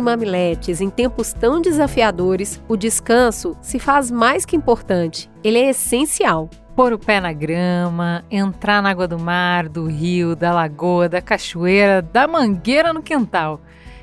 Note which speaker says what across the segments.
Speaker 1: e mamiletes, em tempos tão desafiadores, o descanso se faz mais que importante, ele é essencial.
Speaker 2: Pôr o pé na grama, entrar na água do mar, do rio, da lagoa, da cachoeira, da mangueira no quintal.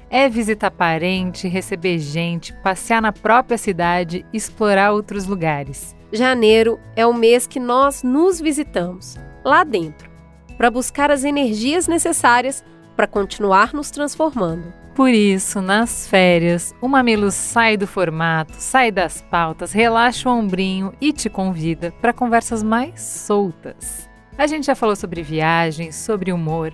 Speaker 2: É visitar parente, receber gente, passear na própria cidade, explorar outros lugares.
Speaker 1: Janeiro é o mês que nós nos visitamos, lá dentro, para buscar as energias necessárias para continuar nos transformando.
Speaker 2: Por isso, nas férias, o Mamilo sai do formato, sai das pautas, relaxa o ombrinho e te convida para conversas mais soltas. A gente já falou sobre viagens, sobre humor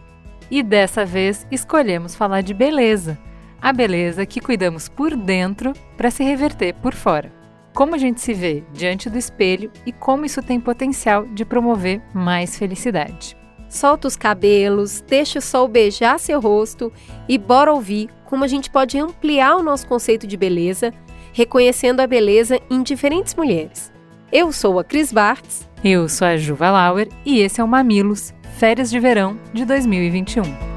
Speaker 2: e dessa vez escolhemos falar de beleza. A beleza que cuidamos por dentro para se reverter por fora. Como a gente se vê diante do espelho e como isso tem potencial de promover mais felicidade
Speaker 1: solta os cabelos, deixa o sol beijar seu rosto e bora ouvir como a gente pode ampliar o nosso conceito de beleza, reconhecendo a beleza em diferentes mulheres. Eu sou a Cris Bartz.
Speaker 2: Eu sou a Juva Lauer e esse é o Mamilos, Férias de Verão de 2021.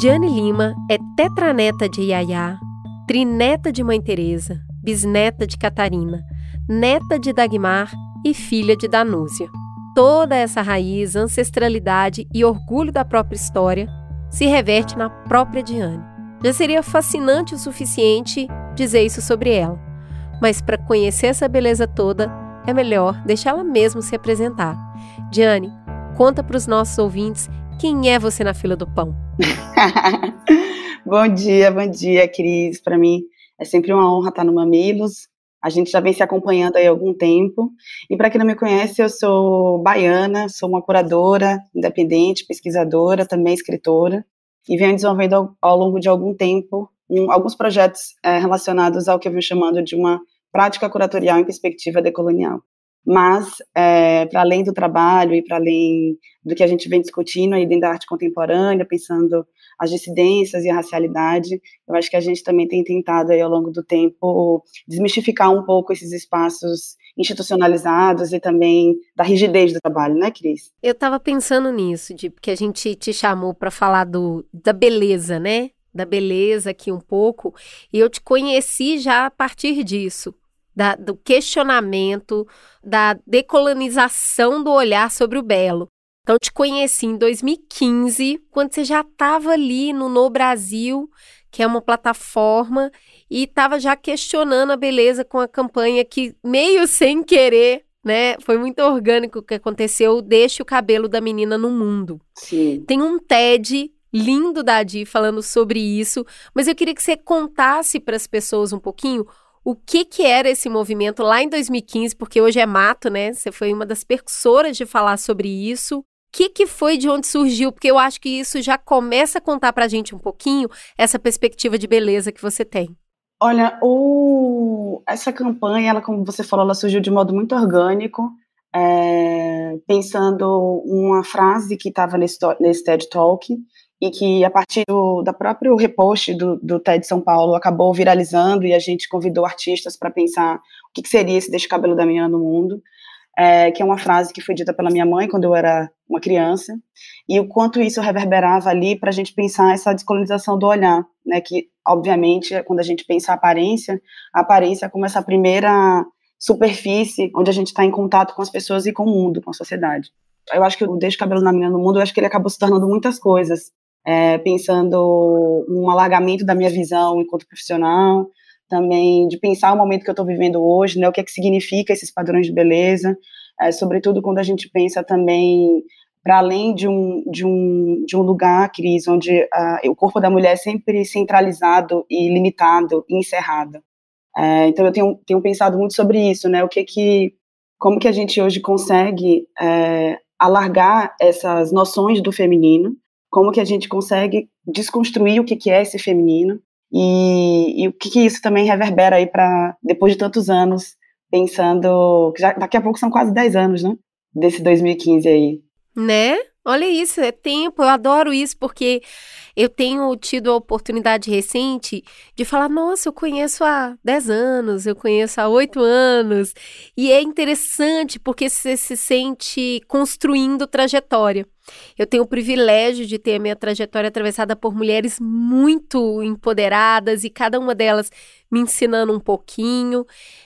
Speaker 1: Diane Lima é tetraneta de Yaya, trineta de Mãe Teresa, bisneta de Catarina, neta de Dagmar e filha de Danúzia. Toda essa raiz, ancestralidade e orgulho da própria história se reverte na própria Diane. Já seria fascinante o suficiente dizer isso sobre ela, mas para conhecer essa beleza toda, é melhor deixá-la mesmo se apresentar. Diane, conta para os nossos ouvintes quem é você na fila do pão?
Speaker 3: bom dia, bom dia, Cris. Para mim é sempre uma honra estar no Mamilos. A gente já vem se acompanhando aí há algum tempo. E para quem não me conhece, eu sou baiana, sou uma curadora independente, pesquisadora, também escritora, e venho desenvolvendo ao, longo de algum tempo um, alguns projetos é, relacionados ao que eu venho chamando de uma prática curatorial em perspectiva decolonial. Mas, é, para além do trabalho e para além do que a gente vem discutindo aí dentro da arte contemporânea, pensando as dissidências e a racialidade, eu acho que a gente também tem tentado aí ao longo do tempo desmistificar um pouco esses espaços institucionalizados e também da rigidez do trabalho, né, Cris?
Speaker 1: Eu estava pensando nisso, de porque a gente te chamou para falar do, da beleza, né? Da beleza aqui um pouco, e eu te conheci já a partir disso da, do questionamento, da decolonização do olhar sobre o belo. Então, te conheci em 2015, quando você já estava ali no No Brasil, que é uma plataforma, e estava já questionando a beleza com a campanha que, meio sem querer, né? Foi muito orgânico o que aconteceu. Deixe o cabelo da menina no mundo.
Speaker 3: Sim.
Speaker 1: Tem um TED lindo da Adi falando sobre isso, mas eu queria que você contasse para as pessoas um pouquinho o que, que era esse movimento lá em 2015, porque hoje é mato, né? Você foi uma das percussoras de falar sobre isso. O que, que foi de onde surgiu? Porque eu acho que isso já começa a contar para a gente um pouquinho essa perspectiva de beleza que você tem.
Speaker 3: Olha, o... essa campanha, ela, como você falou, ela surgiu de modo muito orgânico, é... pensando uma frase que estava nesse, nesse TED Talk, e que a partir do da próprio repost do, do TED São Paulo acabou viralizando e a gente convidou artistas para pensar o que, que, seria esse Deixa o Cabelo da Menina no Mundo, é, que é uma frase que foi dita pela minha mãe quando eu era uma criança, e o quanto isso reverberava ali para a gente pensar essa descolonização do olhar, né, que obviamente quando a gente pensa a aparência, a aparência é como essa primeira superfície onde a gente está em contato com as pessoas e com o mundo, com a sociedade. Eu acho que o Deixa o Cabelo na Menina no Mundo, eu acho que ele acabou se tornando muitas coisas, é, pensando um alargamento da minha visão enquanto profissional, também de pensar o momento que eu estou vivendo hoje, né? O que é que significa esses padrões de beleza, é, sobretudo quando a gente pensa também para além de um, de, um, de um lugar, Cris, onde uh, o corpo da mulher é sempre centralizado e limitado e encerrado. É, então eu tenho, tenho pensado muito sobre isso, né? O que que, como que a gente hoje consegue é, alargar essas noções do feminino, como que a gente consegue desconstruir o que, que é esse feminino e, e o que, que isso também reverbera aí para depois de tantos anos pensando que já, daqui a pouco são quase 10 anos, né? Desse 2015 aí.
Speaker 1: Né? Olha isso, é tempo, eu adoro isso, porque eu tenho tido a oportunidade recente de falar: nossa, eu conheço há 10 anos, eu conheço há 8 anos. E é interessante porque você se sente construindo trajetória. Eu tenho o privilégio de ter a minha trajetória atravessada por mulheres muito empoderadas e cada uma delas me ensinando um pouquinho.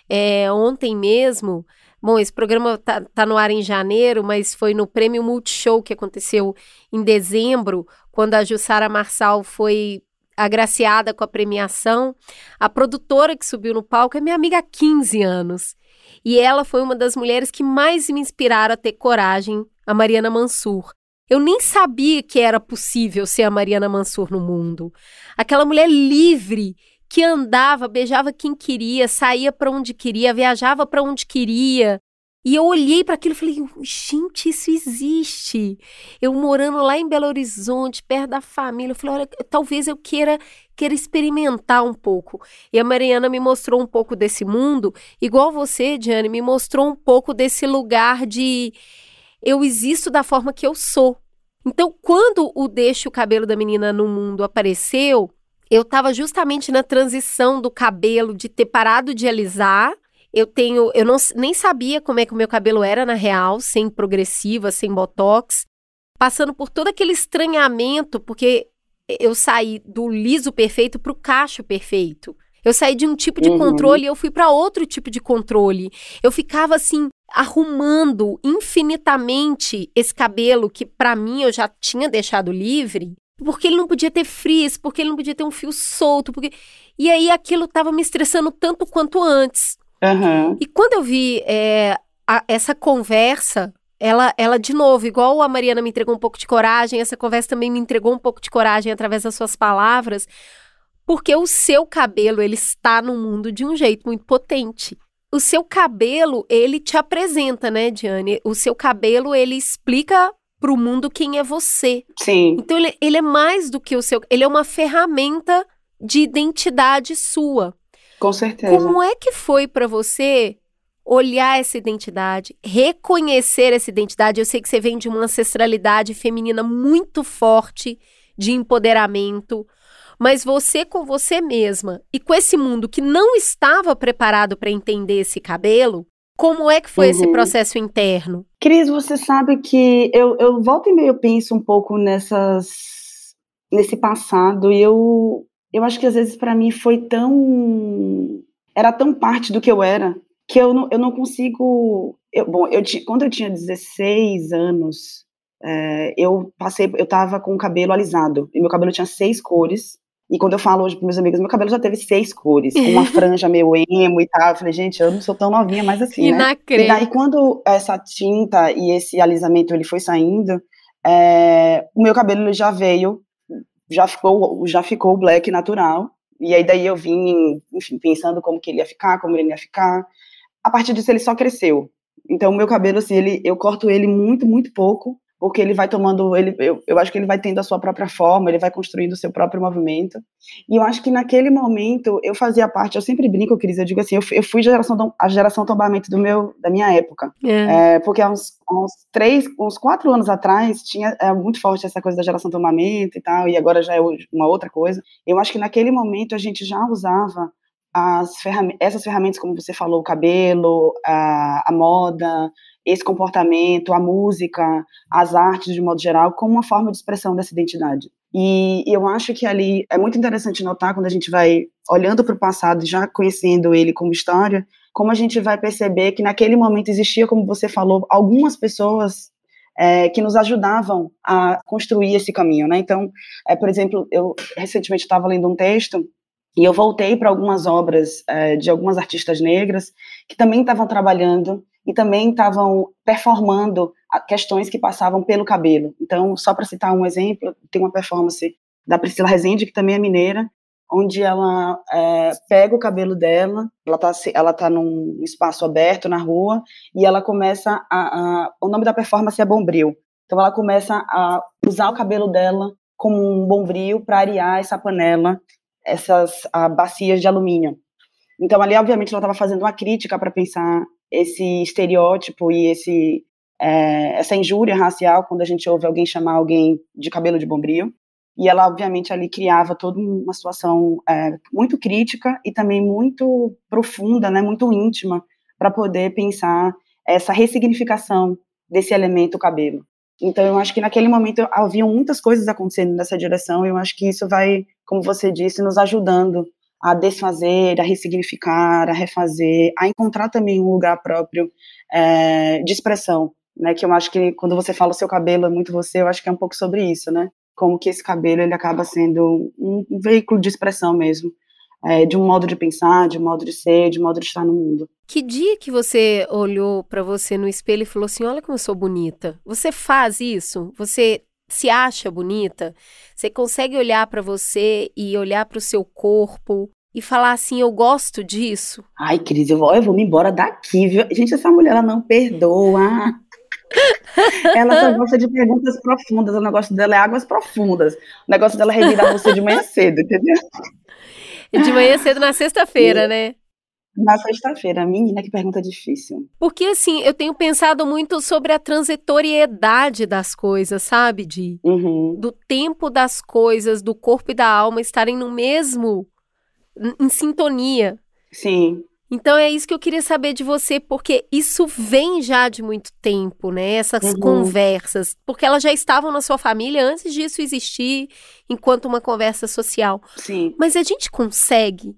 Speaker 1: É, ontem mesmo. Bom, esse programa tá, tá, no ar em janeiro, mas foi no Prêmio Multishow que aconteceu em dezembro, quando a Jussara Marçal foi agraciada com a premiação. A produtora que subiu no palco é minha amiga há 15 anos. E ela foi uma das mulheres que mais me inspiraram a ter coragem, a Mariana Mansur. Eu nem sabia que era possível ser a Mariana Mansur no mundo. Aquela mulher livre que andava, beijava quem queria, saía para onde queria, viajava para onde queria. E eu olhei para aquilo e falei, gente, isso existe. Eu morando lá em Belo Horizonte, perto da família, eu falei, olha, talvez eu queira, queira experimentar um pouco. E a Mariana me mostrou um pouco desse mundo, igual você, Diane, me mostrou um pouco desse lugar de eu existo da forma que eu sou. Então, quando o Deixa o Cabelo da Menina no Mundo apareceu, eu estava justamente na transição do cabelo, de ter parado de alisar. Eu tenho, eu não, nem sabia como é que o meu cabelo era na real, sem progressiva, sem botox, passando por todo aquele estranhamento, porque eu saí do liso perfeito para o cacho perfeito. Eu saí de um tipo de uhum. controle e eu fui para outro tipo de controle. Eu ficava assim arrumando infinitamente esse cabelo que para mim eu já tinha deixado livre porque ele não podia ter frizz, porque ele não podia ter um fio solto, porque... E aí aquilo estava me estressando tanto quanto antes.
Speaker 3: Uhum.
Speaker 1: E quando eu vi é, a, essa conversa, ela, ela, de novo, igual a Mariana me entregou um pouco de coragem, essa conversa também me entregou um pouco de coragem através das suas palavras, porque o seu cabelo, ele está no mundo de um jeito muito potente. O seu cabelo, ele te apresenta, né, Diane? O seu cabelo, ele explica para o mundo quem é você.
Speaker 3: Sim.
Speaker 1: Então ele, ele é mais do que o seu. Ele é uma ferramenta de identidade sua.
Speaker 3: Com certeza.
Speaker 1: Como é que foi para você olhar essa identidade, reconhecer essa identidade? Eu sei que você vem de uma ancestralidade feminina muito forte, de empoderamento, mas você com você mesma e com esse mundo que não estava preparado para entender esse cabelo, como é que foi uhum. esse processo interno?
Speaker 3: Cris, você sabe que eu, eu volto e meio penso um pouco nessas nesse passado e eu eu acho que às vezes para mim foi tão era tão parte do que eu era que eu não, eu não consigo eu, bom eu quando eu tinha 16 anos é, eu passei eu tava com o cabelo alisado e meu cabelo tinha seis cores e quando eu falo hoje para meus amigos, meu cabelo já teve seis cores, com uma franja meio emo e tal. Eu falei, gente, eu não sou tão novinha mais assim, né? E daí, quando essa tinta e esse alisamento ele foi saindo, é, o meu cabelo já veio, já ficou, já ficou black natural. E aí daí eu vim, enfim, pensando como que ele ia ficar, como ele ia ficar. A partir disso ele só cresceu. Então o meu cabelo assim, ele, eu corto ele muito, muito pouco porque ele vai tomando, ele, eu, eu acho que ele vai tendo a sua própria forma, ele vai construindo o seu próprio movimento. E eu acho que naquele momento eu fazia parte, eu sempre brinco, Cris, eu digo assim, eu, eu fui geração, a geração tombamento do meu, da minha época. É. É, porque há uns, uns três, uns quatro anos atrás tinha é, muito forte essa coisa da geração tombamento e tal, e agora já é uma outra coisa. Eu acho que naquele momento a gente já usava as ferram essas ferramentas, como você falou, o cabelo, a, a moda, esse comportamento, a música, as artes de modo geral, como uma forma de expressão dessa identidade. E, eu acho que ali é muito interessante notar quando a gente vai olhando para o passado já conhecendo ele como história, como a gente vai perceber que naquele momento existia, como você falou, algumas pessoas é, que nos ajudavam a construir esse caminho, né? Então, é, por exemplo, eu recentemente estava lendo um texto E eu voltei para algumas obras é, de algumas artistas negras que também estavam trabalhando e também estavam performando questões que passavam pelo cabelo. Então, só para citar um exemplo, tem uma performance da Priscila Rezende, que também é mineira, onde ela é, pega o cabelo dela, ela está ela tá num espaço aberto na rua, e ela começa a, a, o nome da performance é Bombril, então ela começa a usar o cabelo dela como um bombril para arear essa panela, essas a, bacias de alumínio. Então ali, obviamente, ela estava fazendo uma crítica para pensar esse estereótipo e esse é, essa injúria racial quando a gente ouve alguém chamar alguém de cabelo de bombril. E ela, obviamente, ali criava toda uma situação é, muito crítica e também muito profunda, né, muito íntima, para poder pensar essa ressignificação desse elemento cabelo. Então, eu acho que naquele momento havia muitas coisas acontecendo nessa direção, e eu acho que isso vai, como você disse, nos ajudando a desfazer, a ressignificar, a refazer, a encontrar também um lugar próprio é, de expressão, né? Que eu acho que quando você fala seu cabelo é muito você, eu acho que é um pouco sobre isso, né? como que esse cabelo ele acaba sendo um, veículo de expressão mesmo, é, de um modo de pensar, de um modo de ser, de um modo de estar no mundo.
Speaker 1: Que dia que você olhou para você no espelho e falou assim: Olha como eu sou bonita? Você faz isso? Você se acha bonita? Você consegue olhar para você e olhar para o seu corpo e falar assim: Eu gosto disso?
Speaker 3: Ai, Cris, eu vou, eu vou me embora daqui, viu? Gente, essa mulher ela não perdoa. Ela só gosta de perguntas profundas. O negócio dela é águas profundas. O negócio dela é revirar você de manhã cedo, entendeu?
Speaker 1: De manhã cedo na sexta-feira, né?
Speaker 3: Na sexta-feira, menina, que pergunta difícil.
Speaker 1: Porque, assim, eu tenho pensado muito sobre a transitoriedade das coisas, sabe, Di?
Speaker 3: Uhum.
Speaker 1: Do tempo das coisas, do corpo e da alma estarem no mesmo, em sintonia.
Speaker 3: Sim.
Speaker 1: Então é isso que eu queria saber de você, porque isso vem já de muito tempo, né? Essas uhum. conversas, porque elas já estavam na sua família antes disso existir, enquanto uma conversa social.
Speaker 3: Sim.
Speaker 1: Mas a gente consegue,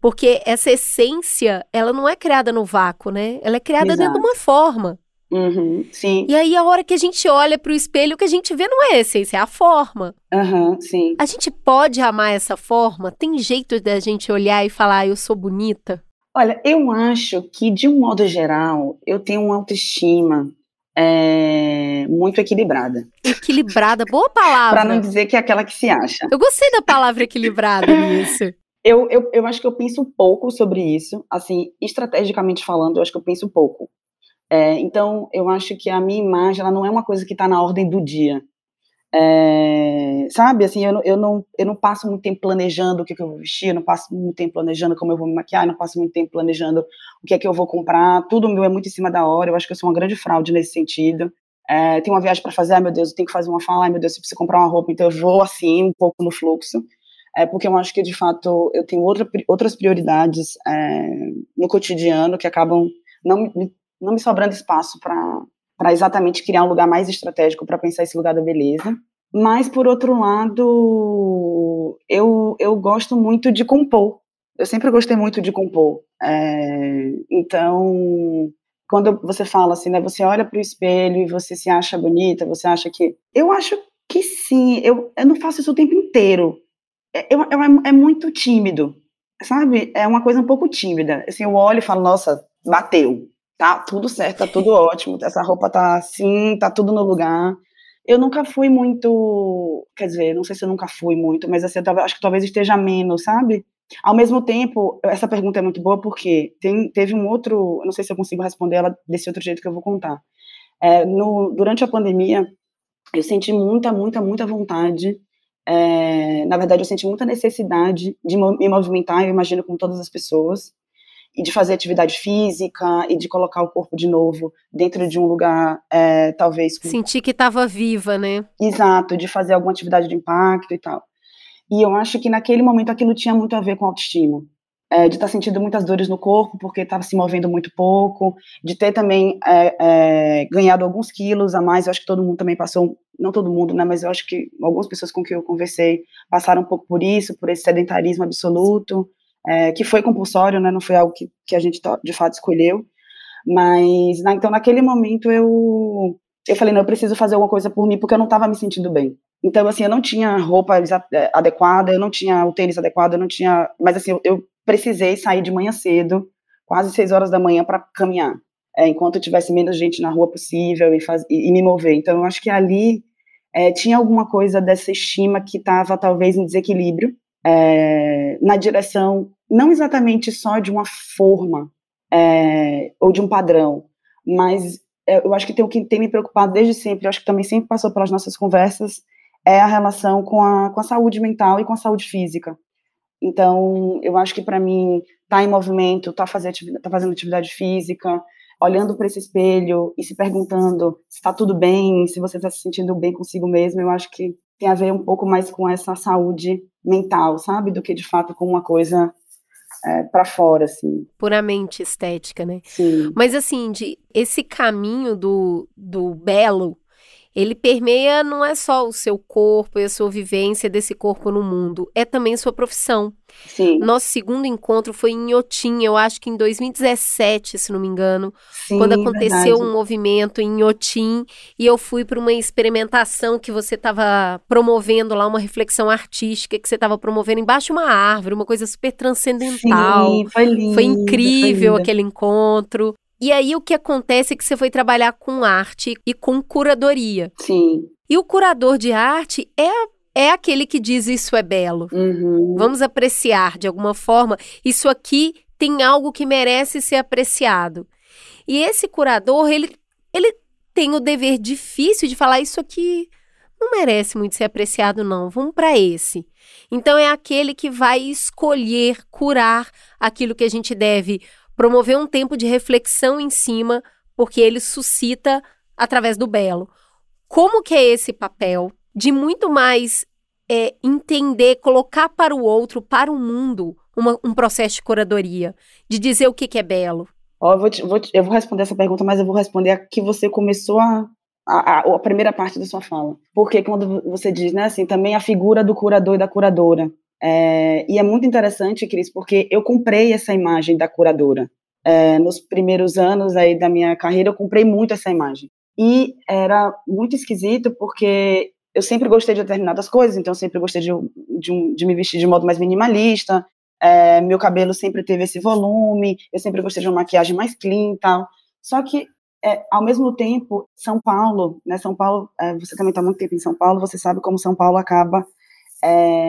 Speaker 1: porque essa essência, ela não é criada no vácuo, né? Ela é criada Exato. dentro de uma forma.
Speaker 3: Uhum, sim.
Speaker 1: E aí, a hora que a gente olha para o espelho, o que a gente vê não é a essência, é a forma.
Speaker 3: Uhum, sim.
Speaker 1: A gente pode amar essa forma? Tem jeito da gente olhar e falar, ah, eu sou bonita?
Speaker 3: Olha, eu acho que, de um modo geral, eu tenho uma autoestima é, muito equilibrada.
Speaker 1: Equilibrada, boa palavra.
Speaker 3: Para não dizer que é aquela que se acha.
Speaker 1: Eu gostei da palavra equilibrada nisso.
Speaker 3: Eu, eu, eu acho que eu penso pouco sobre isso, assim, estrategicamente falando, eu acho que eu penso pouco. É, então, eu acho que a minha imagem, ela não é uma coisa que está na ordem do dia. É, sabe, assim, eu, eu, não, eu não passo muito tempo planejando o que, que, eu vou vestir, eu não passo muito tempo planejando como eu vou me maquiar, eu não passo muito tempo planejando o que é que eu vou comprar, tudo meu é muito em cima da hora, eu acho que eu sou uma grande fraude nesse sentido. É, tem uma viagem para fazer, ai meu Deus, eu tenho que fazer uma fala, ai meu Deus, eu preciso comprar uma roupa, então eu vou assim, um pouco no fluxo, é, porque eu acho que de fato eu tenho outra, outras prioridades é, no cotidiano que acabam não, não me sobrando espaço para exatamente criar um lugar mais estratégico para pensar esse lugar da beleza. Mas, por outro lado, eu, eu gosto muito de compor. Eu sempre gostei muito de compor. É, então, quando você fala assim, né, você olha para o espelho e você se acha bonita, você acha que. Eu acho que sim, eu, eu não faço isso o tempo inteiro. É, eu, eu, é muito tímido, sabe? É uma coisa um pouco tímida. Assim, eu olho e falo, nossa, bateu tá tudo certo, tá tudo ótimo, essa roupa tá assim, tá tudo no lugar. Eu nunca fui muito, quer dizer, não sei se eu nunca fui muito, mas assim, eu acho que talvez esteja menos, sabe? Ao mesmo tempo, essa pergunta é muito boa porque tem, teve um outro, não sei se eu consigo responder ela desse outro jeito que eu vou contar. É, no, durante a pandemia, eu senti muita, muita, muita vontade. É, na verdade, eu senti muita necessidade de me movimentar, eu imagino, como todas as pessoas e de fazer atividade física e de colocar o corpo de novo dentro de um lugar, é, talvez.
Speaker 1: Com... Sentir que estava viva, né?
Speaker 3: Exato, de fazer alguma atividade de impacto e tal. E eu acho que naquele momento aquilo tinha muito a ver com autoestima. É, de estar tá sentindo muitas dores no corpo porque estava se movendo muito pouco, de ter também é, é, ganhado alguns quilos a mais. Eu acho que todo mundo também passou, não todo mundo, né? Mas eu acho que algumas pessoas com quem eu conversei passaram um pouco por isso, por esse sedentarismo absoluto é, que foi compulsório, né, não foi algo que, que a gente de fato escolheu, mas na, então naquele momento eu eu falei, não, eu preciso fazer alguma coisa por mim, porque eu não estava me sentindo bem. Então, assim, eu não tinha roupa é, adequada, eu não tinha o tênis adequado, eu não tinha. Mas, assim, eu, precisei sair de manhã cedo, quase seis horas da manhã, para caminhar, é, enquanto tivesse menos gente na rua possível e, faz, e, me mover. Então, eu acho que ali é, tinha alguma coisa dessa estima que estava, talvez, em desequilíbrio, é, na direção, não exatamente só de uma forma ou de um padrão, mas eu acho que tem o que tem me preocupado desde sempre, eu acho que também sempre passou pelas nossas conversas, é a relação com a, com a saúde mental e com a saúde física. Então, eu acho que para mim, tá em movimento, tá, tá fazendo atividade física, olhando para esse espelho e se perguntando se está tudo bem, se você está se sentindo bem consigo mesmo, eu acho que tem a ver um pouco mais com essa saúde mental, sabe? Do que de fato com uma coisa é, para fora, assim.
Speaker 1: Puramente estética, né?
Speaker 3: Sim.
Speaker 1: Mas assim, de esse caminho do, do belo, ele permeia não é só o seu corpo e a sua vivência desse corpo no mundo, é também sua profissão.
Speaker 3: Sim.
Speaker 1: Nosso segundo encontro foi em Inhotim, eu acho que em 2017, se não me engano,
Speaker 3: Sim,
Speaker 1: quando aconteceu
Speaker 3: verdade.
Speaker 1: um movimento em Inhotim e eu fui para uma experimentação que você estava promovendo lá, uma reflexão artística que você estava promovendo embaixo de uma árvore, uma coisa super transcendental.
Speaker 3: Sim, foi lindo.
Speaker 1: Foi incrível
Speaker 3: foi
Speaker 1: aquele encontro. E aí o que acontece é que você foi trabalhar com arte e com curadoria.
Speaker 3: Sim.
Speaker 1: E o curador de arte é, é aquele que diz isso é belo.
Speaker 3: Uhum.
Speaker 1: Vamos apreciar de alguma forma. Isso aqui tem algo que merece ser apreciado. E esse curador, ele, ele tem o dever difícil de falar isso aqui não merece muito ser apreciado não. Vamos para esse. Então é aquele que vai escolher curar aquilo que a gente deve promover um tempo de reflexão em cima, porque ele suscita através do belo. Como que é esse papel de muito mais é, entender, colocar para o outro, para o mundo, uma, um processo de curadoria, de dizer o que, que é belo?
Speaker 3: Ó, eu, vou te- vou te- eu vou responder essa pergunta, mas eu vou responder a que você começou a, a, a- a primeira parte da sua fala. Porque quando você diz, né, assim, também a figura do curador e da curadora. É, e é muito interessante, Cris, porque eu comprei essa imagem da curadora. É, nos primeiros anos aí da minha carreira, eu comprei muito essa imagem. E era muito esquisito, porque eu sempre gostei de determinadas coisas, então eu sempre gostei de, de, de me vestir de modo mais minimalista, é, meu cabelo sempre teve esse volume, eu sempre gostei de uma maquiagem mais clean e tal. Só que, é, ao mesmo tempo, São Paulo, né, São Paulo, é, você também está muito tempo em São Paulo, você sabe como São Paulo acaba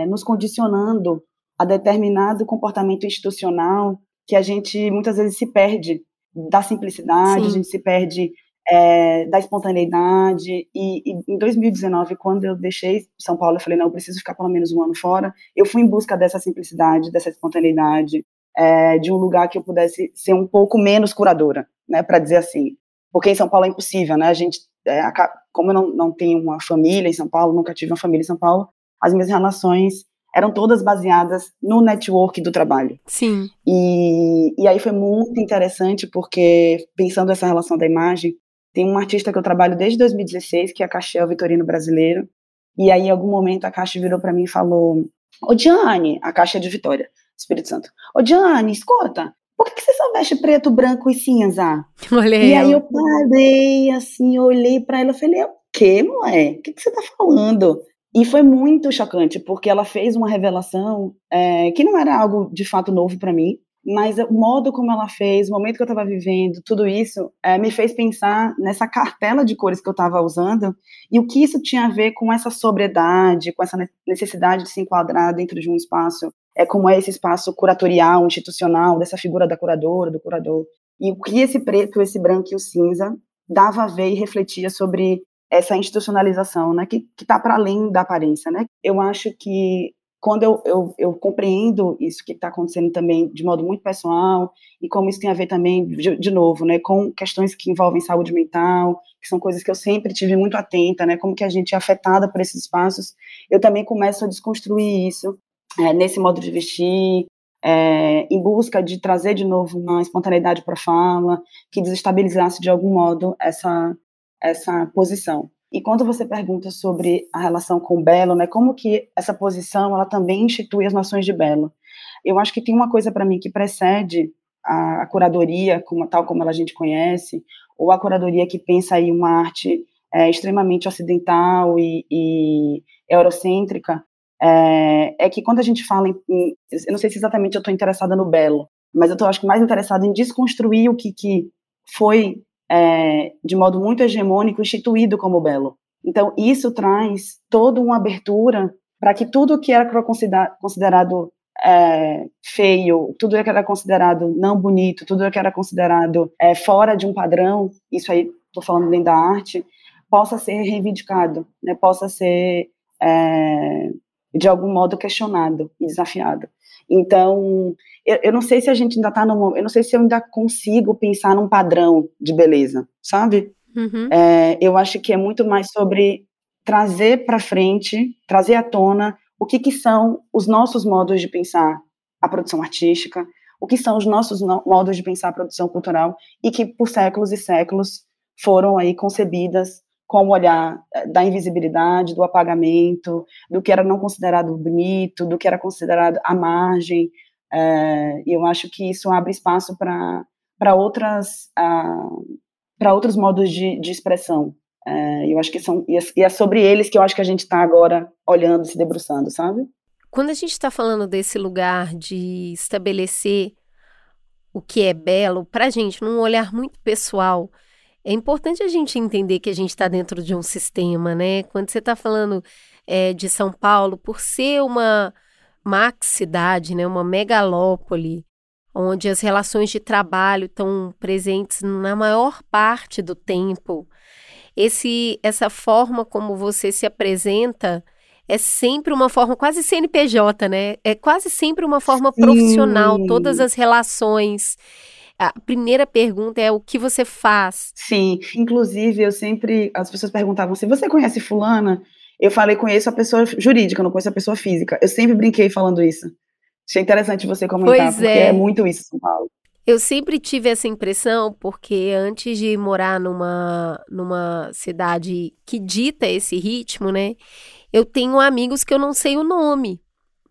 Speaker 3: nos condicionando a determinado comportamento institucional que a gente muitas vezes se perde da simplicidade,
Speaker 1: Sim.
Speaker 3: a gente se perde é, da espontaneidade. E, e em 2019, quando eu deixei São Paulo, eu falei, não, eu preciso ficar pelo menos um ano fora. Eu fui em busca dessa simplicidade, dessa espontaneidade, é, de um lugar que eu pudesse ser um pouco menos curadora, né, para dizer assim. Porque em São Paulo é impossível, né? A gente, é, como eu não, não tenho uma família em São Paulo, nunca tive uma família em São Paulo, as minhas relações eram todas baseadas no network do trabalho.
Speaker 1: Sim.
Speaker 3: E, e aí foi muito interessante, porque pensando essa relação da imagem, tem um artista que eu trabalho desde 2016, que é a Caxiel Vitorino Brasileiro, e aí em algum momento a Caixa virou para mim e falou, ô Diane, a Caixa é de Vitória, Espírito Santo, ô Diane, escuta, por que, que você só veste preto, branco e cinza?
Speaker 1: Olha
Speaker 3: E aí eu parei, assim, olhei pra ela e falei, o quê, mulher? O que, que você tá falando? E foi muito chocante, porque ela fez uma revelação é, que não era algo de fato novo pra mim, mas o modo como ela fez, o momento que eu estava vivendo, tudo isso é, me fez pensar nessa cartela de cores que eu estava usando e o que isso tinha a ver com essa sobriedade, com essa necessidade de se enquadrar dentro de um espaço, é como é esse espaço curatorial, institucional, dessa figura da curadora, do curador. E o que esse preto, esse branco e o cinza dava a ver e refletia sobre essa institucionalização, né, que está para além da aparência, né? Eu acho que quando eu, eu, eu compreendo isso que está acontecendo também de modo muito pessoal e como isso tem a ver também, de, de, novo, né, com questões que envolvem saúde mental, que são coisas que eu sempre tive muito atenta, né, como que a gente é afetada por esses espaços, eu também começo a desconstruir isso é, nesse modo de vestir, é, em busca de trazer de novo uma espontaneidade para a fala, que desestabilizasse de algum modo essa, essa posição. E quando você pergunta sobre a relação com belo, né, como que essa posição ela também institui as noções de belo? Eu acho que tem uma coisa para mim que precede a, a curadoria, como, tal como a gente conhece, ou a curadoria que pensa aí uma arte é, extremamente ocidental e, e eurocêntrica, é, é, que quando a gente fala em, em eu não sei se exatamente eu estou interessada no belo, mas eu estou acho que mais interessada em desconstruir o que, que foi é, de modo muito hegemônico instituído como belo. Então isso traz toda uma abertura para que tudo que era considerado é, feio, tudo que era considerado não bonito, tudo que era considerado é, fora de um padrão, isso aí estou falando dentro da arte, possa ser reivindicado, né, possa ser é, de algum modo questionado e desafiado. Então, eu, eu não sei se a gente ainda está no, eu não sei se eu ainda consigo pensar num padrão de beleza, sabe? Uhum. É, eu acho que é muito mais sobre trazer para frente, trazer à tona o que, que são os nossos modos de pensar a produção artística, o que são os nossos no modos de pensar a produção cultural e que por séculos e séculos foram aí concebidas com o olhar eh, da invisibilidade, do apagamento, do que era não considerado bonito, do que era considerado à margem. É, e eu acho que isso abre espaço para outras uh, para outros modos de, de expressão. É, eu acho que são é, e é sobre eles que eu acho que a gente está agora olhando, se debruçando, sabe?
Speaker 1: Quando a gente está falando desse lugar de estabelecer o que é belo, para a gente, num olhar muito pessoal, é importante a gente entender que a gente está dentro de um sistema, né? Quando você está falando é, de São Paulo, por ser uma max cidade, né, uma megalópole, onde as relações de trabalho estão presentes na maior parte do tempo, esse essa forma como você se apresenta é sempre uma forma quase CNPJ, né? É quase sempre uma forma Sim. profissional, todas as relações a primeira pergunta é o que você faz.
Speaker 3: Sim, inclusive eu sempre, as pessoas perguntavam se você conhece fulana? Eu falei, conheço a pessoa jurídica, não conheço a pessoa física. Eu sempre brinquei falando isso. Achei interessante você comentar, pois porque é. é muito isso, São Paulo.
Speaker 1: Eu sempre tive essa impressão, porque antes de morar numa, numa cidade que dita esse ritmo, né? Eu tenho amigos que eu não sei o nome,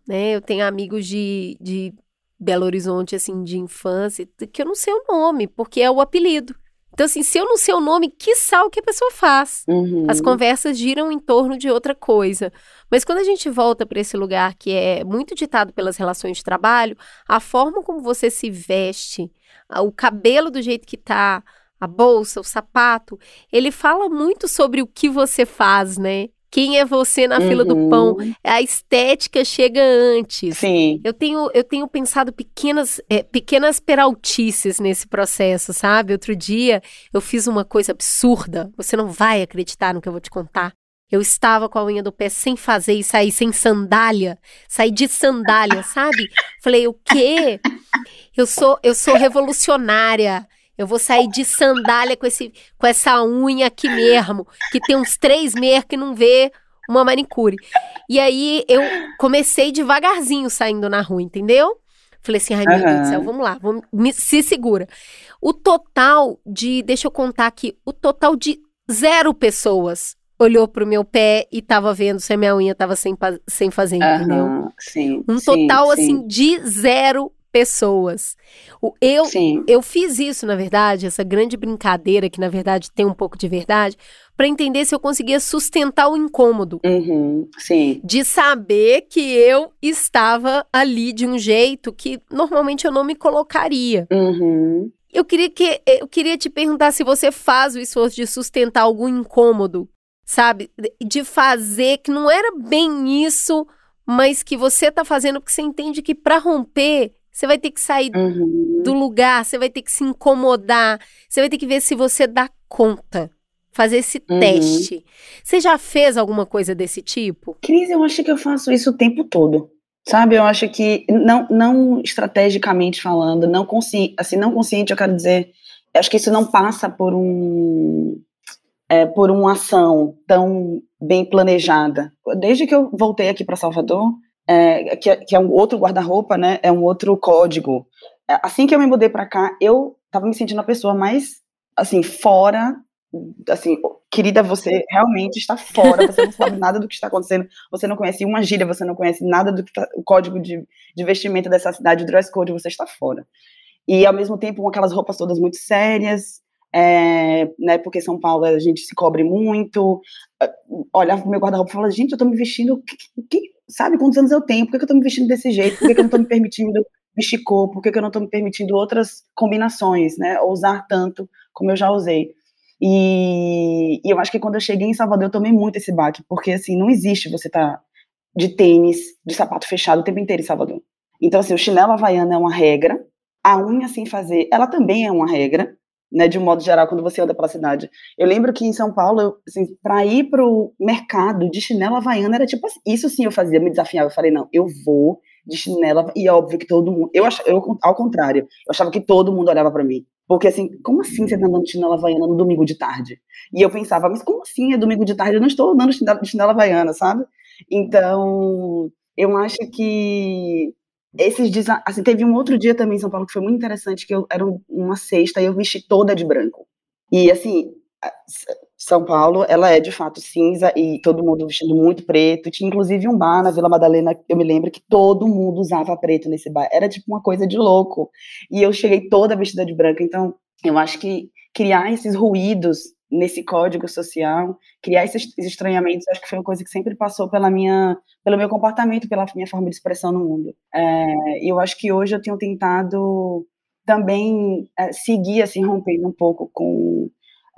Speaker 1: né? Eu tenho amigos de, de Belo Horizonte, assim, de infância, que eu não sei o nome, porque é o apelido. Então, assim, se eu não sei o nome, que sal que a pessoa faz? Uhum. As conversas giram em torno de outra coisa. Mas quando a gente volta para esse lugar que é muito ditado pelas relações de trabalho, a forma como você se veste, o cabelo do jeito que tá, a bolsa, o sapato, ele fala muito sobre o que você faz, né? Quem é você na uhum. fila do pão. Uhum. A estética chega antes.
Speaker 3: Sim.
Speaker 1: Eu tenho, eu tenho pensado pequenas, é, pequenas peraltices nesse processo, sabe? Outro dia eu fiz uma coisa absurda. Você não vai acreditar no que eu vou te contar. Eu estava com a unha do pé sem fazer e saí sem sandália, saí de sandália, sabe? Falei, o quê? Eu sou, eu sou revolucionária. Eu vou sair de sandália com, esse, com essa unha aqui mesmo, que tem uns três meses que não vê uma manicure. E aí eu comecei devagarzinho saindo na rua, entendeu? Falei assim, ai meu uhum. Deus do céu, vamos lá, vamos, me, se segura. O total de, deixa eu contar aqui, o total de zero pessoas olhou pro meu pé e tava vendo se a minha unha tava sem, sem fazer, uhum, entendeu?
Speaker 3: Sim,
Speaker 1: um total, sim, assim, sim. de zero pessoas. O, eu, eu fiz isso, na verdade, essa grande brincadeira, que na verdade tem um pouco de verdade, para entender se eu conseguia sustentar o incômodo.
Speaker 3: Uhum, sim.
Speaker 1: De saber que eu estava ali de um jeito que normalmente eu não me colocaria.
Speaker 3: Uhum.
Speaker 1: Eu queria, que, eu queria te perguntar se você faz o esforço de sustentar algum incômodo, sabe? De fazer que não era bem isso, mas que você tá fazendo porque você entende que para romper você vai ter que sair uhum. do lugar, você vai ter que se incomodar, você vai ter que ver se você dá conta. Fazer esse uhum. teste. Você já fez alguma coisa desse tipo?
Speaker 3: Cris, eu acho que eu faço isso o tempo todo. Sabe, eu acho que não, não estrategicamente falando, não consciente, assim, não consciente, eu quero dizer, acho que isso não passa por um é, por uma ação tão bem planejada. Desde que eu voltei aqui para Salvador, é, que, é, que, é um outro guarda-roupa, né? É um outro código. É, assim que eu me mudei para cá, eu tava me sentindo uma pessoa mais, assim, fora, assim, querida, você realmente está fora, você não sabe nada do que está acontecendo, você não conhece uma gíria, você não conhece nada do que tá, o código de, de vestimenta dessa cidade, o dress code, você está fora. E ao mesmo tempo, com aquelas roupas todas muito sérias, é, né, porque São Paulo a gente se cobre muito, olhava pro meu guarda-roupa e falava, gente, eu tô me vestindo, que, que, sabe quantos anos eu tenho, por que, que eu tô me vestindo desse jeito, por que, que eu não tô me permitindo vestir cor, por que, que eu não tô me permitindo outras combinações, né, usar tanto como eu já usei. E, e, eu acho que quando eu cheguei em Salvador eu tomei muito esse baque, porque assim, não existe você estar tá de tênis, de sapato fechado o tempo inteiro em Salvador. Então assim, o chinelo havaiano é uma regra, a unha sem fazer, ela também é uma regra, né, de um modo geral, quando você anda pela cidade. Eu lembro que em São Paulo, assim, para ir pro mercado de chinelo havaiana era tipo assim, isso sim eu fazia, me desafiava, eu falei, não, eu vou de chinelo, e óbvio que todo mundo, eu, ach, eu ao contrário, eu achava que todo mundo olhava para mim, porque assim, como assim você tá andando de chinelo havaiana no domingo de tarde? E eu pensava, mas como assim é domingo de tarde? Eu não estou andando de chinelo havaiana, sabe? Então, eu acho que esses assim, teve um outro dia também em São Paulo que foi muito interessante, que eu, era uma sexta e eu vesti toda de branco. E assim, São Paulo, ela é de fato cinza e todo mundo vestindo muito preto. Tinha inclusive um bar na Vila Madalena, eu me lembro que todo mundo usava preto nesse bar. Era tipo uma coisa de louco. E eu cheguei toda vestida de branco. Então, eu acho que criar esses ruídos nesse código social, criar esses, estranhamentos, acho que foi uma coisa que sempre passou pela minha, pelo meu comportamento, pela minha forma de expressão no mundo. É, eu acho que hoje eu tenho tentado também é, seguir, assim, rompendo um pouco com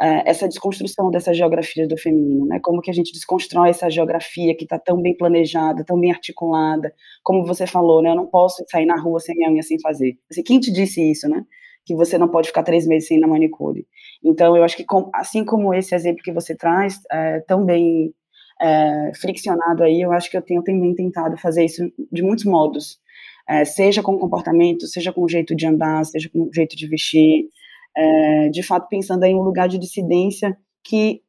Speaker 3: é, essa desconstrução dessa geografia do feminino, né? Como que a gente desconstrói essa geografia que está tão bem planejada, tão bem articulada, como você falou, né? Eu não posso sair na rua sem minha unha sem fazer. Assim, quem te disse isso, né? Que você não pode ficar três meses sem ir na manicure. Então, eu acho que, assim como esse exemplo que você traz, é, tão bem é, friccionado aí, eu acho que eu tenho também tentado fazer isso de muitos modos, é, seja com comportamento, seja com o jeito de andar, seja com o jeito de vestir, é, de fato pensando em um lugar de dissidência que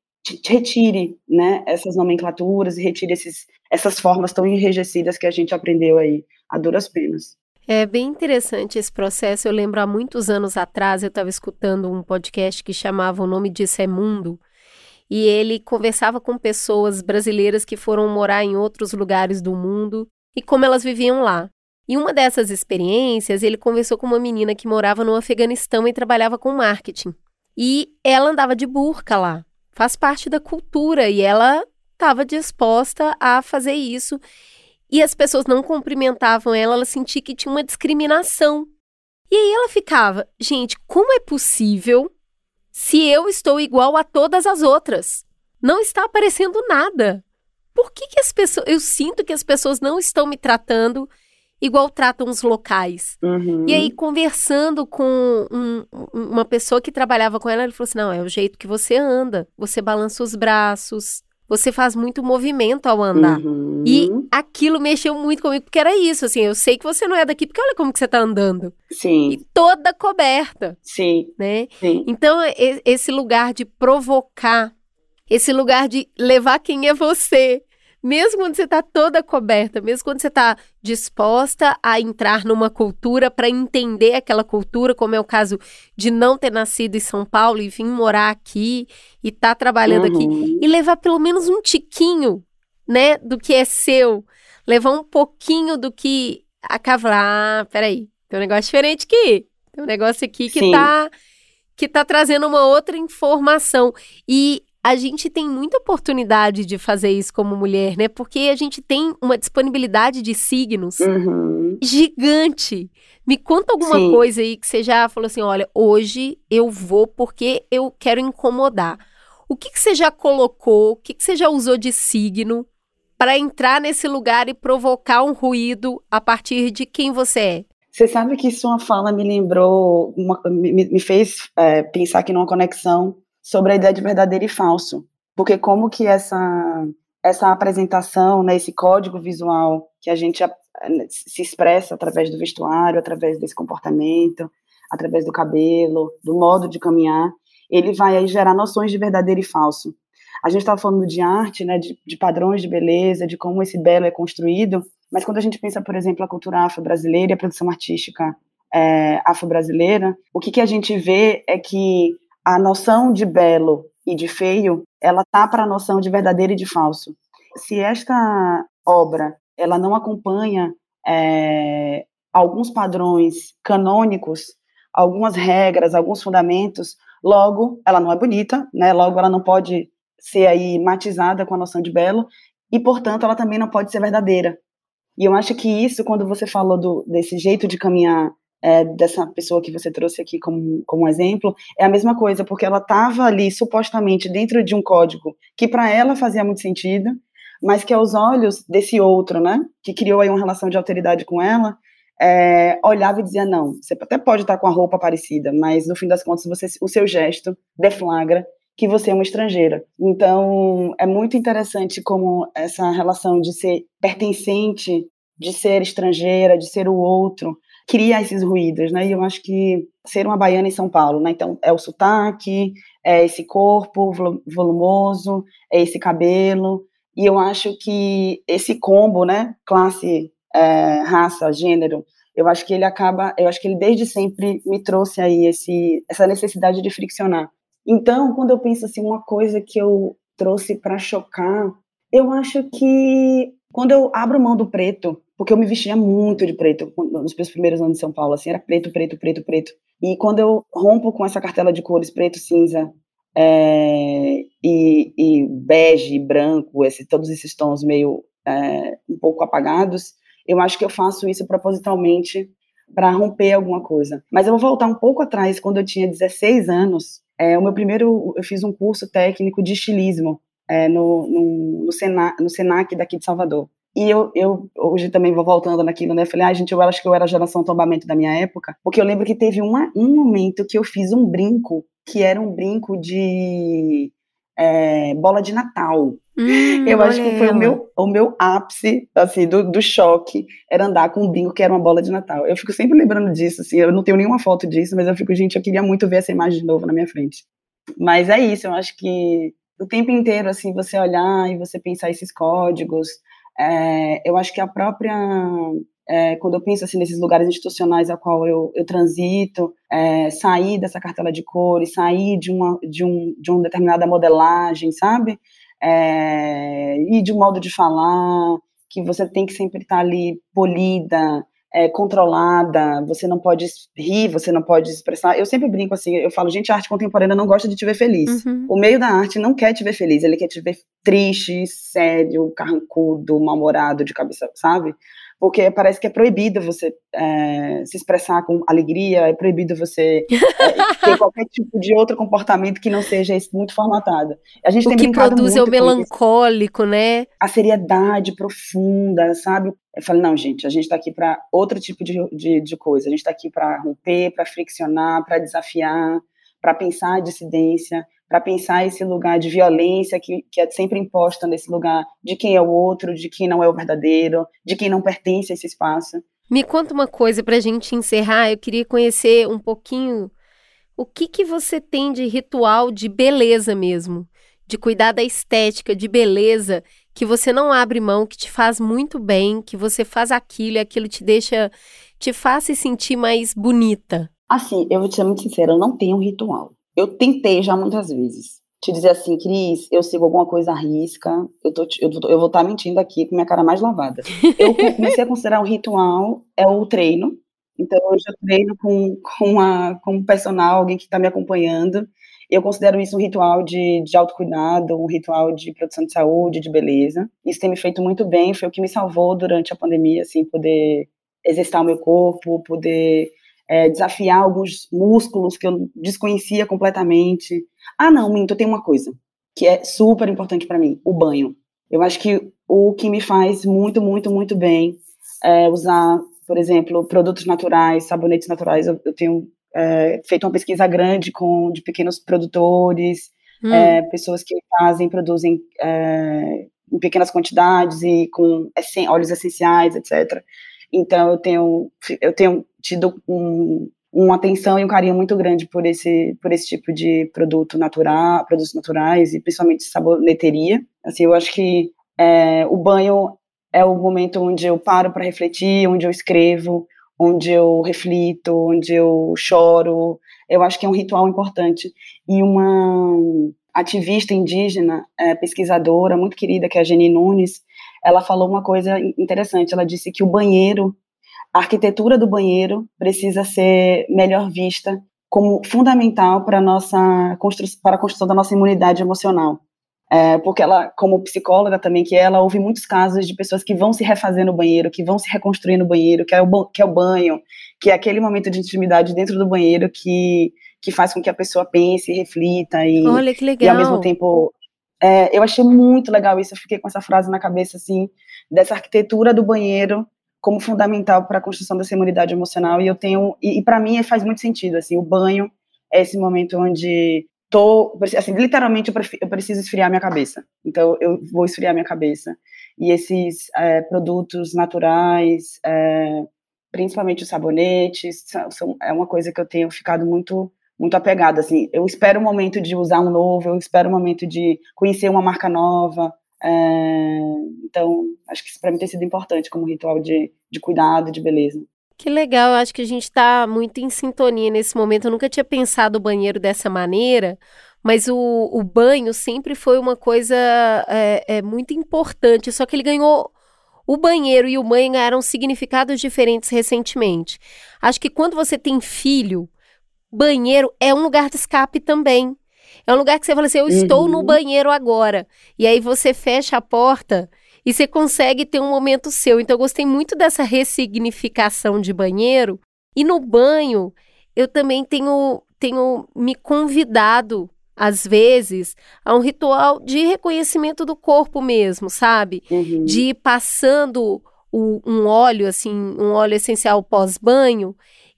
Speaker 3: retire, né, essas nomenclaturas e retire esses, essas formas tão enrijecidas que a gente aprendeu aí, a duras penas.
Speaker 1: É bem interessante esse processo. Eu lembro há muitos anos atrás, eu estava escutando um podcast que chamava O Nome Disso é Mundo, e ele conversava com pessoas brasileiras que foram morar em outros lugares do mundo e como elas viviam lá. E uma dessas experiências, ele conversou com uma menina que morava no Afeganistão e trabalhava com marketing. E ela andava de burca lá. Faz parte da cultura e ela estava disposta a fazer isso e as pessoas não cumprimentavam ela, ela sentia que tinha uma discriminação. E aí ela ficava, gente, como é possível se eu estou igual a todas as outras? Não está aparecendo nada. Por que, que as pessoas. Eu sinto que as pessoas não estão me tratando igual tratam os locais.
Speaker 3: Uhum.
Speaker 1: E aí, conversando com um, uma pessoa que trabalhava com ela, ele falou assim: não, é o jeito que você anda. Você balança os braços, você faz muito movimento ao andar.
Speaker 3: Uhum.
Speaker 1: E aquilo mexeu muito comigo, porque era isso, assim, eu sei que você não é daqui, porque olha como que você tá andando.
Speaker 3: Sim.
Speaker 1: E toda coberta.
Speaker 3: Sim.
Speaker 1: Né?
Speaker 3: Sim.
Speaker 1: Então, esse lugar de provocar, esse lugar de levar quem é você, mesmo quando você está toda coberta, mesmo quando você está disposta a entrar numa cultura para entender aquela cultura, como é o caso de não ter nascido em São Paulo e vir morar aqui e estar tá trabalhando
Speaker 3: uhum.
Speaker 1: aqui, e levar pelo menos um tiquinho, né, do que é seu, levar um pouquinho do que acaba lá, ah, peraí, tem um negócio diferente aqui, tem um negócio aqui que está que tá trazendo uma outra informação. E a gente tem muita oportunidade de fazer isso como mulher, né? Porque a gente tem uma disponibilidade de signos
Speaker 3: uhum.
Speaker 1: gigante. Me conta alguma
Speaker 3: Sim.
Speaker 1: coisa aí que você já falou assim: olha, hoje eu vou porque eu quero incomodar. O que, que você já colocou, o que, que você já usou de signo para entrar nesse lugar e provocar um ruído a partir de quem você é?
Speaker 3: Você sabe que sua fala me lembrou, uma, me, me, fez é, pensar aqui numa conexão sobre a ideia de verdadeiro e falso. Porque como que essa, essa apresentação, né, esse código visual que a gente se expressa através do vestuário, através desse comportamento, através do cabelo, do modo de caminhar, ele vai aí gerar noções de verdadeiro e falso. A gente estava falando de arte, né, de, de, padrões de beleza, de como esse belo é construído, mas quando a gente pensa, por exemplo, a cultura afro-brasileira e a produção artística é, afro-brasileira, o que, que a gente vê é que a noção de belo e de feio, ela tá para a noção de verdadeiro e de falso. Se esta obra ela não acompanha é, alguns padrões canônicos, algumas regras, alguns fundamentos, logo ela não é bonita, né? Logo ela não pode ser aí matizada com a noção de belo e, portanto, ela também não pode ser verdadeira. E eu acho que isso, quando você falou do, desse jeito de caminhar é, dessa pessoa que você trouxe aqui como, como exemplo, é a mesma coisa, porque ela estava ali supostamente dentro de um código que para ela fazia muito sentido, mas que aos olhos desse outro, né, que criou aí uma relação de alteridade com ela, é, olhava e dizia não, você até pode estar com a roupa parecida, mas no fim das contas você, o seu gesto deflagra que você é uma estrangeira. Então, é muito interessante como essa relação de ser pertencente, de ser estrangeira, de ser o outro, cria esses ruídos, né? E eu acho que ser uma baiana em São Paulo, né? Então, é o sotaque, é esse corpo volumoso, é esse cabelo, e eu acho que esse combo, né? Classe, é, raça, gênero, eu acho que ele acaba, eu acho que ele desde sempre me trouxe aí esse, essa necessidade de friccionar. Então, quando eu penso assim, uma coisa que eu trouxe para chocar, eu acho que quando eu abro mão do preto, porque eu me vestia muito de preto nos meus primeiros anos de São Paulo, assim, era preto, preto, preto, preto. E quando eu rompo com essa cartela de cores preto, cinza é, e, e, bege, branco, esse, todos esses tons meio é, um pouco apagados, eu acho que eu faço isso propositalmente para romper alguma coisa. Mas eu vou voltar um pouco atrás, quando eu tinha 16 anos, é, o meu primeiro, eu fiz um curso técnico de estilismo é, no, no, no, Senac, no Senac daqui de Salvador. E eu, eu hoje também vou voltando naquilo, né? Falei, ah, gente, eu acho que eu era a geração tombamento da minha época, porque eu lembro que teve uma, um momento que eu fiz um brinco, que era um brinco de é, bola de Natal. Hum, eu acho que foi o meu, o meu ápice, assim, do, do choque, era andar com um brinco que era uma bola de Natal. Eu fico sempre lembrando disso, assim, eu não tenho nenhuma foto disso, mas eu fico, gente, eu queria muito ver essa imagem de novo na minha frente. Mas é isso, eu acho que o tempo inteiro, assim, você olhar e você pensar esses códigos, é, eu acho que a própria é, quando eu penso assim nesses lugares institucionais a qual eu, eu transito, é, sair dessa cartela de cores, sair de uma de um de uma determinada modelagem, sabe? E de um modo de falar que você tem que sempre estar ali polida, é, controlada, você não pode rir, você não pode expressar. Eu sempre brinco assim, eu falo, gente, a arte contemporânea não gosta de te ver feliz. Uhum. O meio da arte não quer te ver feliz, ele quer te ver triste, sério, carrancudo, mal-humorado, de cabeça, sabe? Porque parece que é proibido você é, se expressar com alegria, é proibido você é, ter qualquer tipo de outro comportamento que não seja esse muito formatado.
Speaker 1: A gente o tem que produz é o melancólico, né?
Speaker 3: A seriedade profunda, sabe? Eu falei, não, gente, a gente está aqui para outro tipo de, de, de coisa. A gente está aqui para romper, para friccionar, para desafiar, para pensar a dissidência para pensar esse lugar de violência que, que é sempre imposta nesse lugar de quem é o outro, de quem não é o verdadeiro, de quem não pertence a esse espaço.
Speaker 1: Me conta uma coisa para a gente encerrar. Eu queria conhecer um pouquinho o que, que você tem de ritual de beleza mesmo, de cuidar da estética, de beleza, que você não abre mão, que te faz muito bem, que você faz aquilo e aquilo te deixa, te faz se sentir mais bonita.
Speaker 3: Assim, eu vou te ser muito sincera, eu não tenho um ritual. Eu tentei já muitas vezes te dizer assim, Cris, eu sigo alguma coisa à risca, eu, tô, eu, eu vou estar tá mentindo aqui com minha cara mais lavada. Eu comecei a considerar um ritual, é o treino. Então, hoje eu treino com, com, a, com um personal, alguém que está me acompanhando. Eu considero isso um ritual de, de autocuidado, um ritual de produção de saúde, de beleza. Isso tem me feito muito bem, foi o que me salvou durante a pandemia, assim, poder exercitar o meu corpo, poder é, desafiar alguns músculos que eu desconhecia completamente. Ah, não, minto, tem uma coisa que é super importante para mim: o banho. Eu acho que o que me faz muito, muito, muito bem é usar, por exemplo, produtos naturais, sabonetes naturais. Eu, eu tenho é, feito uma pesquisa grande com de pequenos produtores, hum. é, pessoas que fazem, produzem é, em pequenas quantidades e com óleos essenciais, etc. Então eu tenho eu tenho tido um, uma atenção e um carinho muito grande por esse por esse tipo de produto natural, produtos naturais e principalmente saboneteria. Assim, eu acho que é, o banho é o momento onde eu paro para refletir, onde eu escrevo, onde eu reflito, onde eu choro. Eu acho que é um ritual importante e uma ativista indígena, é, pesquisadora muito querida, que é a Jenny Nunes, ela falou uma coisa interessante. Ela disse que o banheiro a arquitetura do banheiro precisa ser melhor vista como fundamental para a nossa para a construção da nossa imunidade emocional. É, porque ela, como psicóloga também, que ela ouve muitos casos de pessoas que vão se refazer no banheiro, que vão se reconstruir no banheiro, que é o, que é o banho, que é aquele momento de intimidade dentro do banheiro que, que faz com que a pessoa pense, reflita e,
Speaker 1: Olha
Speaker 3: e ao mesmo tempo é, eu achei muito legal isso, eu fiquei com essa frase na cabeça, assim, dessa arquitetura do banheiro como fundamental para a construção dessa imunidade emocional, e eu tenho, e, e para mim faz muito sentido, assim, o banho é esse momento onde tô, assim, literalmente eu, eu preciso esfriar minha cabeça, então eu vou esfriar minha cabeça, e esses é, produtos naturais, é, principalmente os sabonetes, são, são, é uma coisa que eu tenho ficado muito muito apegada, assim, eu espero o momento de usar um novo, eu espero o momento de conhecer uma marca nova, é, então, acho que isso para mim tem sido importante como ritual de, de cuidado, de beleza.
Speaker 1: Que legal, eu acho que a gente está muito em sintonia nesse momento. Eu nunca tinha pensado o banheiro dessa maneira, mas o, o banho sempre foi uma coisa é, é, muito importante. Só que ele ganhou. O banheiro e o banho ganharam significados diferentes recentemente. Acho que quando você tem filho, banheiro é um lugar de escape também. É um lugar que você fala assim: eu estou no uhum. banheiro agora. E aí você fecha a porta e você consegue ter um momento seu. Então, eu gostei muito dessa ressignificação de banheiro. E no banho, eu também tenho, tenho me convidado, às vezes, a um ritual de reconhecimento do corpo mesmo, sabe? Uhum. De ir passando o, um óleo, assim, um óleo essencial pós-banho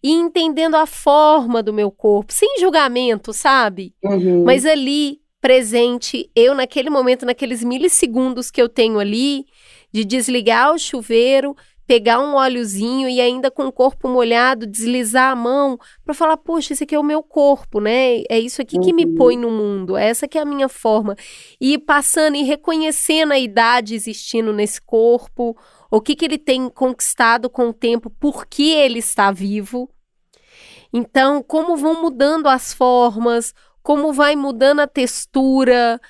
Speaker 1: e entendendo a forma do meu corpo, sem julgamento, sabe? Uhum. Mas ali, presente, eu naquele momento, naqueles milissegundos que eu tenho ali, de desligar o chuveiro, pegar um óleozinho e ainda com o corpo molhado, deslizar a mão para falar, poxa, esse aqui é o meu corpo, né? É isso aqui que uhum. me põe no mundo, essa que é a minha forma. E passando e reconhecendo a idade existindo nesse corpo, o que que ele tem conquistado com o tempo, por que ele está vivo. Então, como vão mudando as formas, como vai mudando a textura.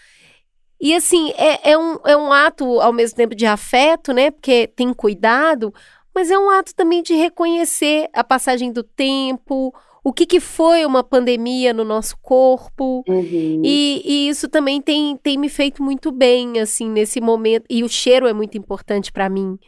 Speaker 1: E assim, é, é, um, é um ato ao mesmo tempo de afeto, né? Porque tem cuidado, mas é um ato também de reconhecer a passagem do tempo, o que, que foi uma pandemia no nosso corpo. Uhum. E, e, isso também tem, tem me feito muito bem, assim, nesse momento. E o cheiro é muito importante para mim.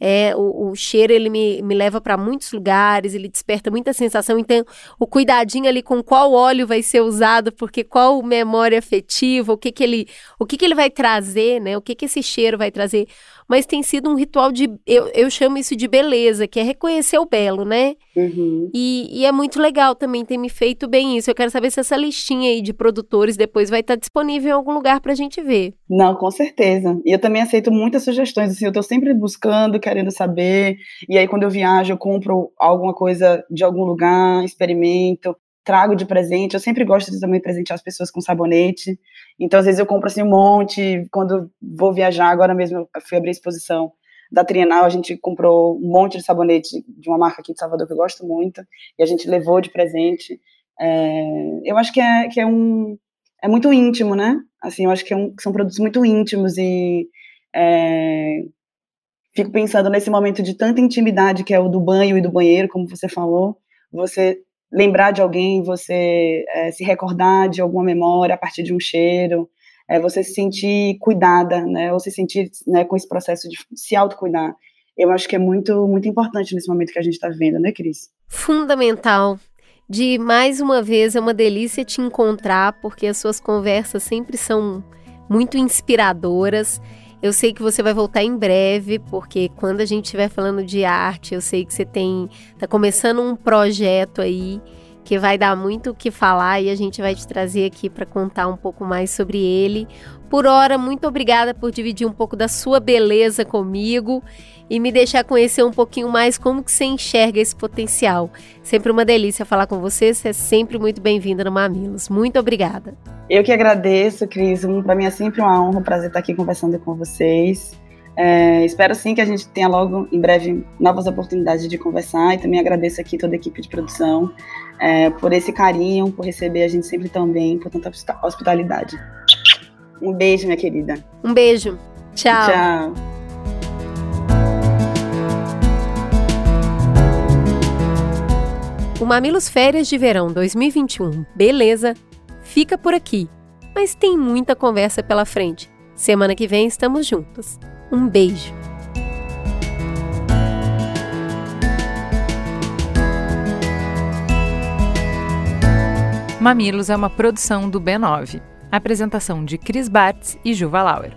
Speaker 1: É, o, o, cheiro ele me, me leva para muitos lugares, ele desperta muita sensação. Então, o cuidadinho ali com qual óleo vai ser usado, porque qual memória afetiva, o que que ele, o que que ele vai trazer, né? O que que esse cheiro vai trazer mas tem sido um ritual de. Eu, eu chamo isso de beleza, que é reconhecer o belo, né? Uhum. E, e, é muito legal também ter me feito bem isso. Eu quero saber se essa listinha aí de produtores depois vai estar disponível em algum lugar para a gente ver.
Speaker 3: Não, com certeza. E eu também aceito muitas sugestões, assim, eu estou sempre buscando, querendo saber. E aí, quando eu viajo, eu compro alguma coisa de algum lugar, experimento trago de presente. Eu sempre gosto de também presentear as pessoas com sabonete. Então, às vezes, eu compro assim um monte. Quando vou viajar, agora mesmo eu fui abrir a exposição da Trienal, a gente comprou um monte de sabonete de uma marca aqui de Salvador que eu gosto muito, e a gente levou de presente. É, eu acho que é, que é um. É muito íntimo, né? Assim, eu acho que, é um, são produtos muito íntimos e. É, fico pensando nesse momento de tanta intimidade que é o do banho e do banheiro, como você falou. Você lembrar de alguém, você é, se recordar de alguma memória a partir de um cheiro, é, você se sentir cuidada, né, ou se sentir né, com esse processo de se autocuidar. Eu acho que é muito, muito importante nesse momento que a gente está vivendo, né, Cris?
Speaker 1: Fundamental. De mais uma vez, é uma delícia te encontrar, porque as suas conversas sempre são muito inspiradoras. Eu sei que você vai voltar em breve, porque quando a gente estiver falando de arte, eu sei que você tem tá começando um projeto aí que vai dar muito o que falar e a gente vai te trazer aqui para contar um pouco mais sobre ele. Por hora, muito obrigada por dividir um pouco da sua beleza comigo e me deixar conhecer um pouquinho mais como que você enxerga esse potencial. Sempre uma delícia falar com você, você é sempre muito bem-vinda no Mamilos. Muito obrigada.
Speaker 3: Eu que agradeço, Cris. Para mim é sempre uma honra, um prazer estar aqui conversando com vocês. É, espero sim que a gente tenha logo em breve novas oportunidades de conversar e também agradeço aqui toda a equipe de produção é, por esse carinho, por receber a gente sempre tão bem, por tanta hospitalidade. Um beijo, minha querida.
Speaker 1: Um beijo. Tchau.
Speaker 3: Tchau.
Speaker 1: O Mamilos Férias de Verão 2021, beleza, fica por aqui. Mas tem muita conversa pela frente. Semana que vem estamos juntos. Um beijo.
Speaker 2: Mamilos é uma produção do B9. Apresentação de Cris Bartz e Juva Lauer.